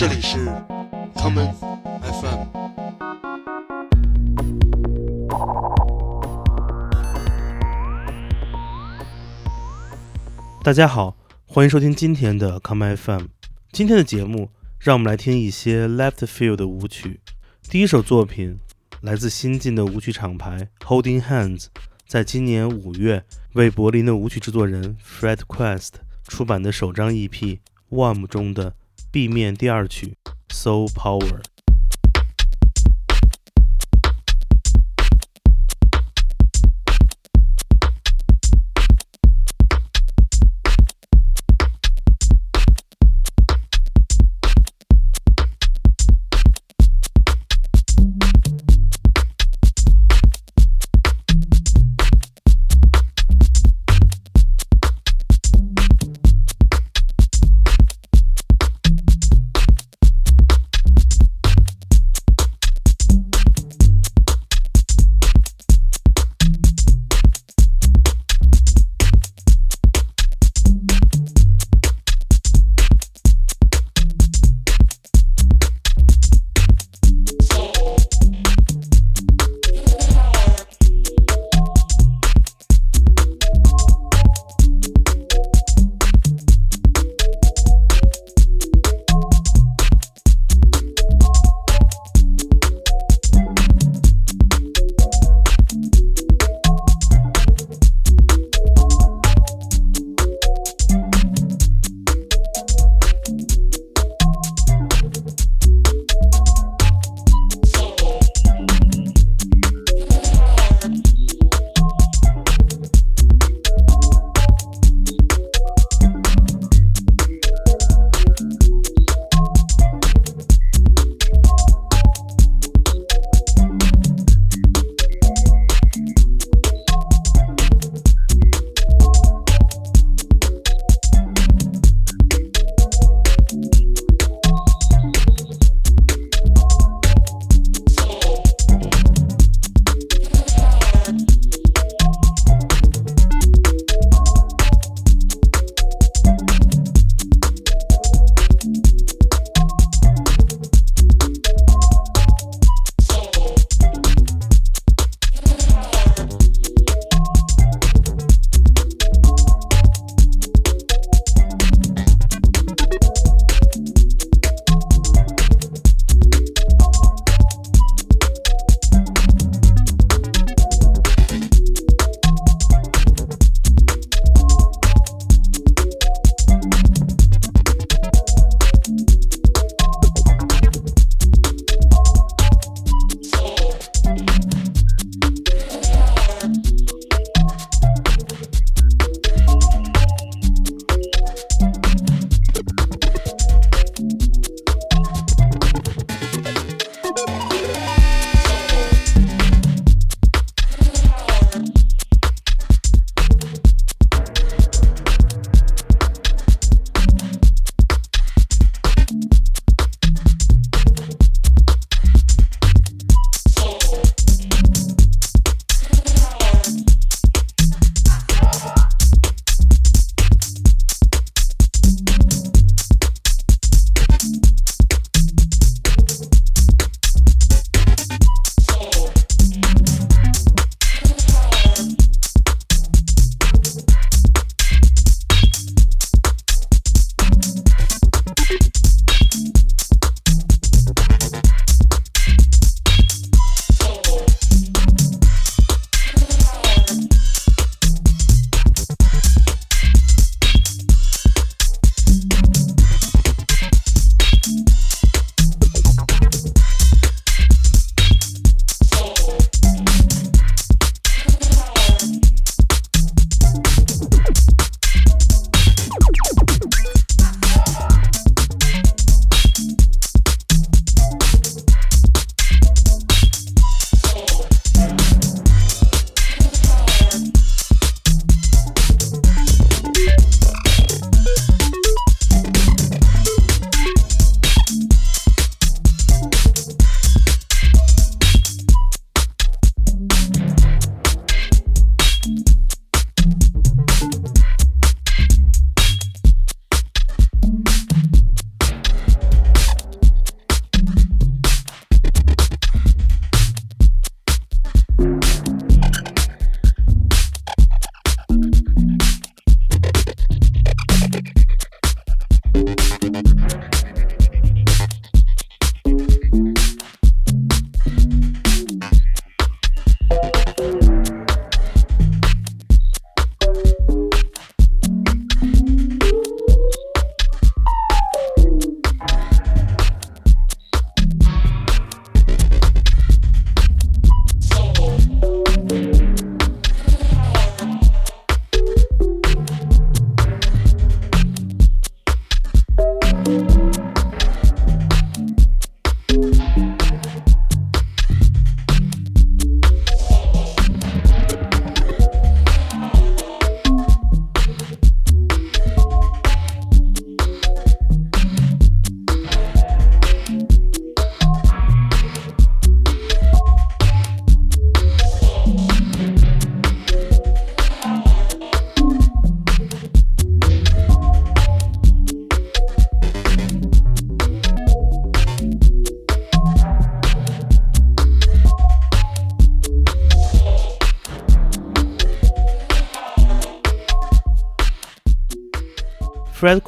这里是 common FM。大家好，欢迎收听今天的 Come FM。今天的节目，让我们来听一些 Left Field 的舞曲。第一首作品来自新晋的舞曲厂牌 Holding Hands，在今年五月为柏林的舞曲制作人 Fred Quest 出版的首张 EP《Warm》中的 B 面第二曲《，So Power》。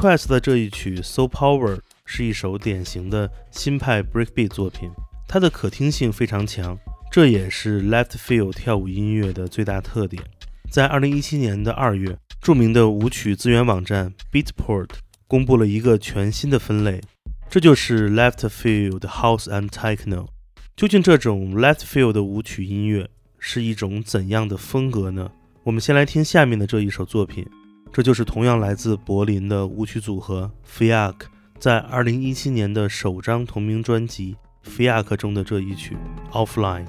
Quest 的这一曲《So Power》是一首典型的新派 breakbeat 作品，它的可听性非常强，这也是 left field 跳舞音乐的最大特点。在2017年的二月，著名的舞曲资源网站 Beatport 公布了一个全新的分类，这就是 left field house and techno。究竟这种 left field 的舞曲音乐是一种怎样的风格呢？我们先来听下面的这一首作品。这就是同样来自柏林的舞曲组合 Fiac，在二零一七年的首张同名专辑 Fiac 中的这一曲 Offline。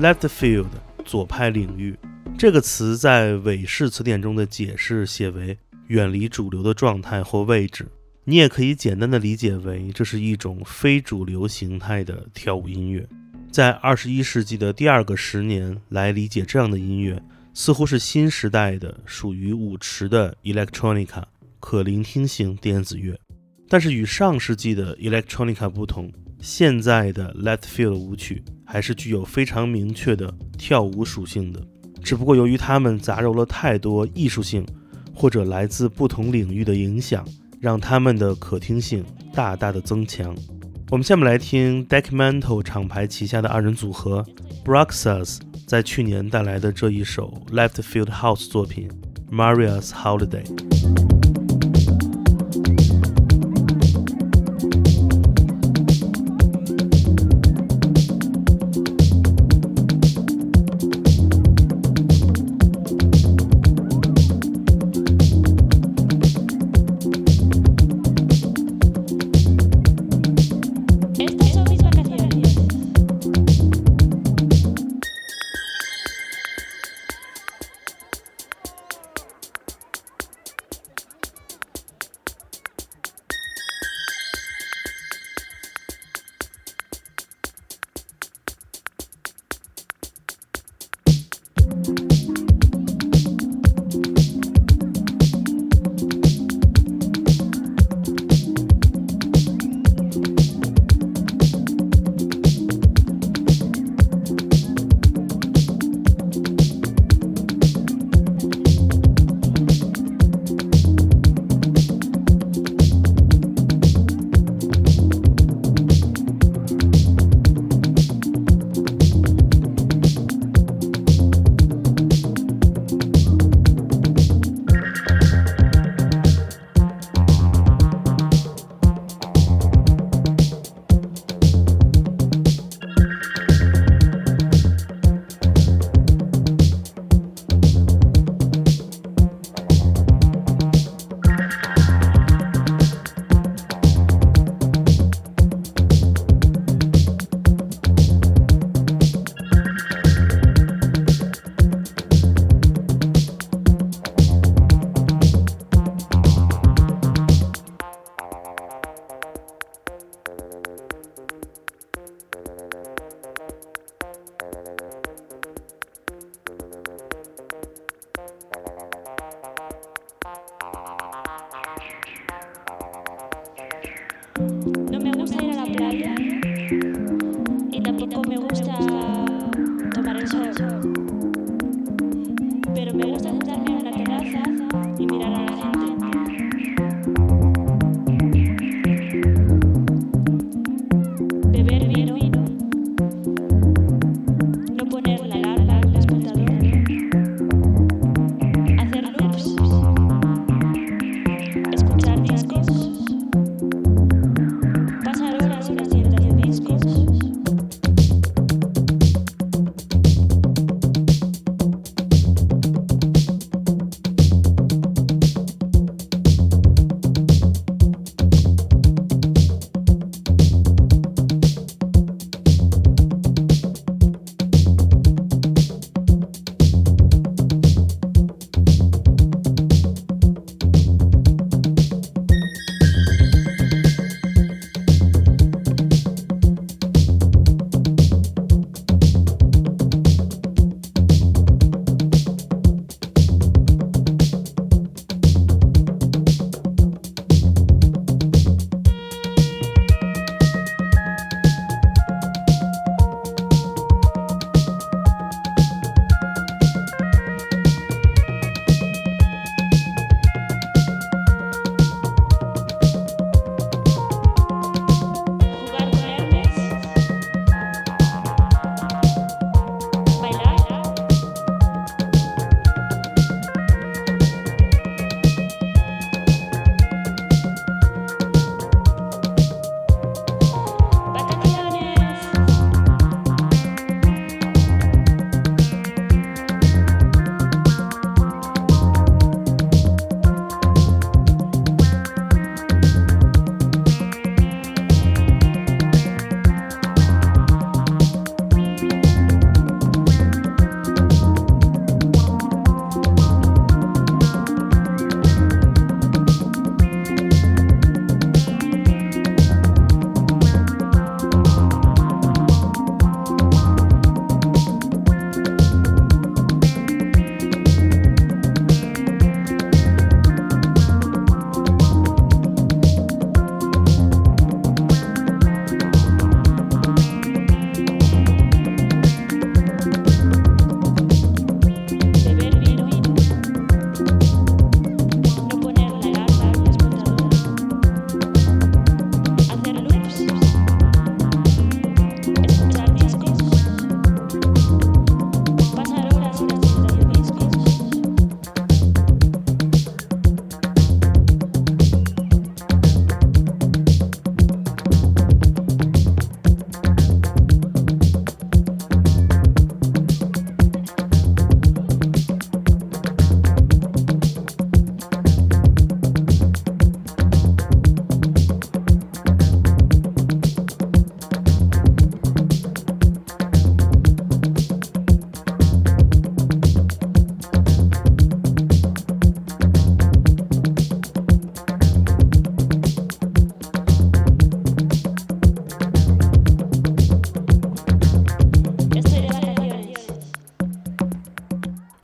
Left field 左派领域这个词在韦氏词典中的解释写为远离主流的状态或位置。你也可以简单的理解为这是一种非主流形态的跳舞音乐。在二十一世纪的第二个十年来理解这样的音乐，似乎是新时代的属于舞池的 electronica 可聆听型电子乐。但是与上世纪的 electronica 不同。现在的 Left Field 舞曲还是具有非常明确的跳舞属性的，只不过由于它们杂糅了太多艺术性或者来自不同领域的影响，让他们的可听性大大的增强。我们下面来听 Deckmantel 厂牌旗下的二人组合 Braxas 在去年带来的这一首 Left Field House 作品 Maria's Holiday。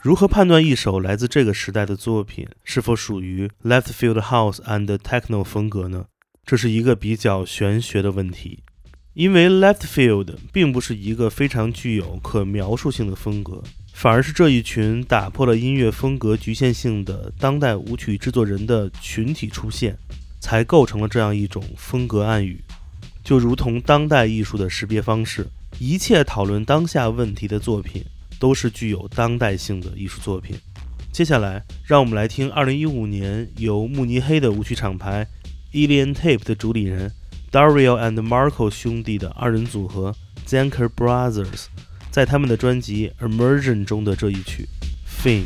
如何判断一首来自这个时代的作品是否属于 Left Field House and Techno 风格呢？这是一个比较玄学的问题，因为 Left Field 并不是一个非常具有可描述性的风格，反而是这一群打破了音乐风格局限性的当代舞曲制作人的群体出现，才构成了这样一种风格暗语。就如同当代艺术的识别方式，一切讨论当下问题的作品。都是具有当代性的艺术作品。接下来，让我们来听2015年由慕尼黑的舞曲厂牌 Alien Tape 的主理人 Dario and Marco 兄弟的二人组合 Zanker Brothers 在他们的专辑 Immersion 中的这一曲 thin。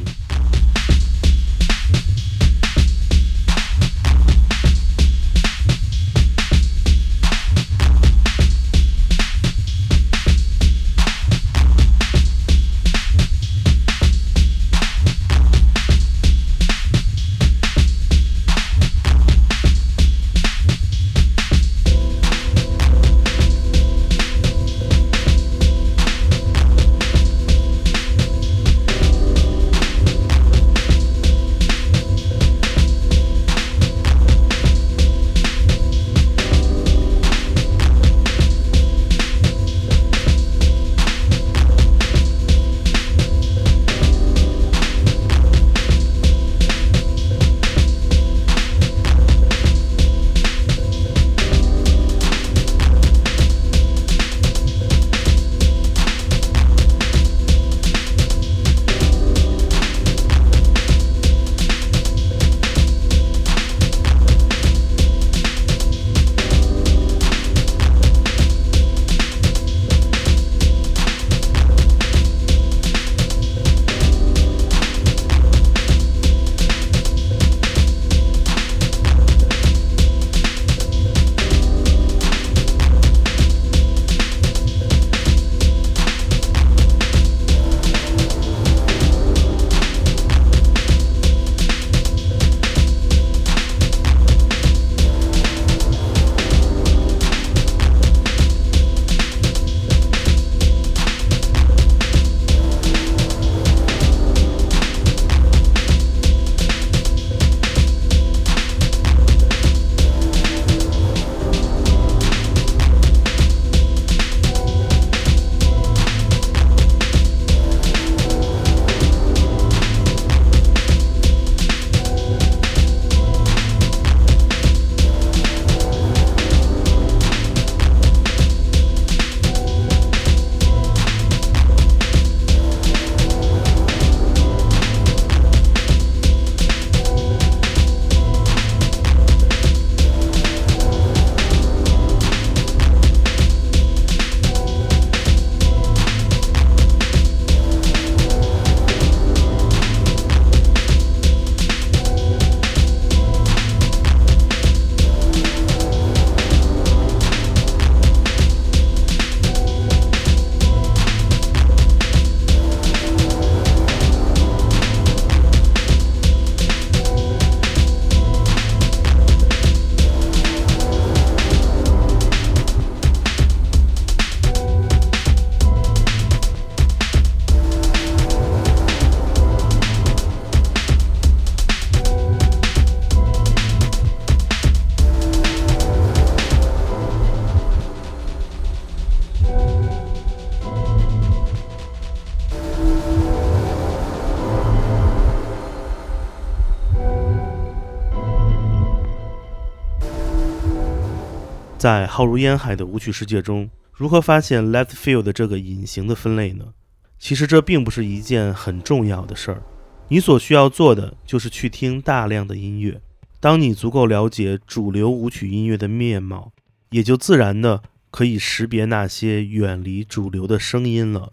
在浩如烟海的舞曲世界中，如何发现 left field 这个隐形的分类呢？其实这并不是一件很重要的事儿。你所需要做的就是去听大量的音乐。当你足够了解主流舞曲音乐的面貌，也就自然的可以识别那些远离主流的声音了。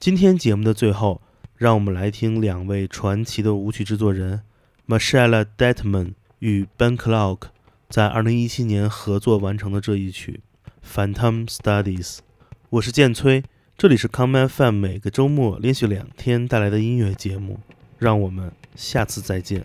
今天节目的最后，让我们来听两位传奇的舞曲制作人 Marcella Detman 与 Ben Clark。在二零一七年合作完成的这一曲《Phantom Studies》，我是剑崔，这里是 Come FM 每个周末连续两天带来的音乐节目，让我们下次再见。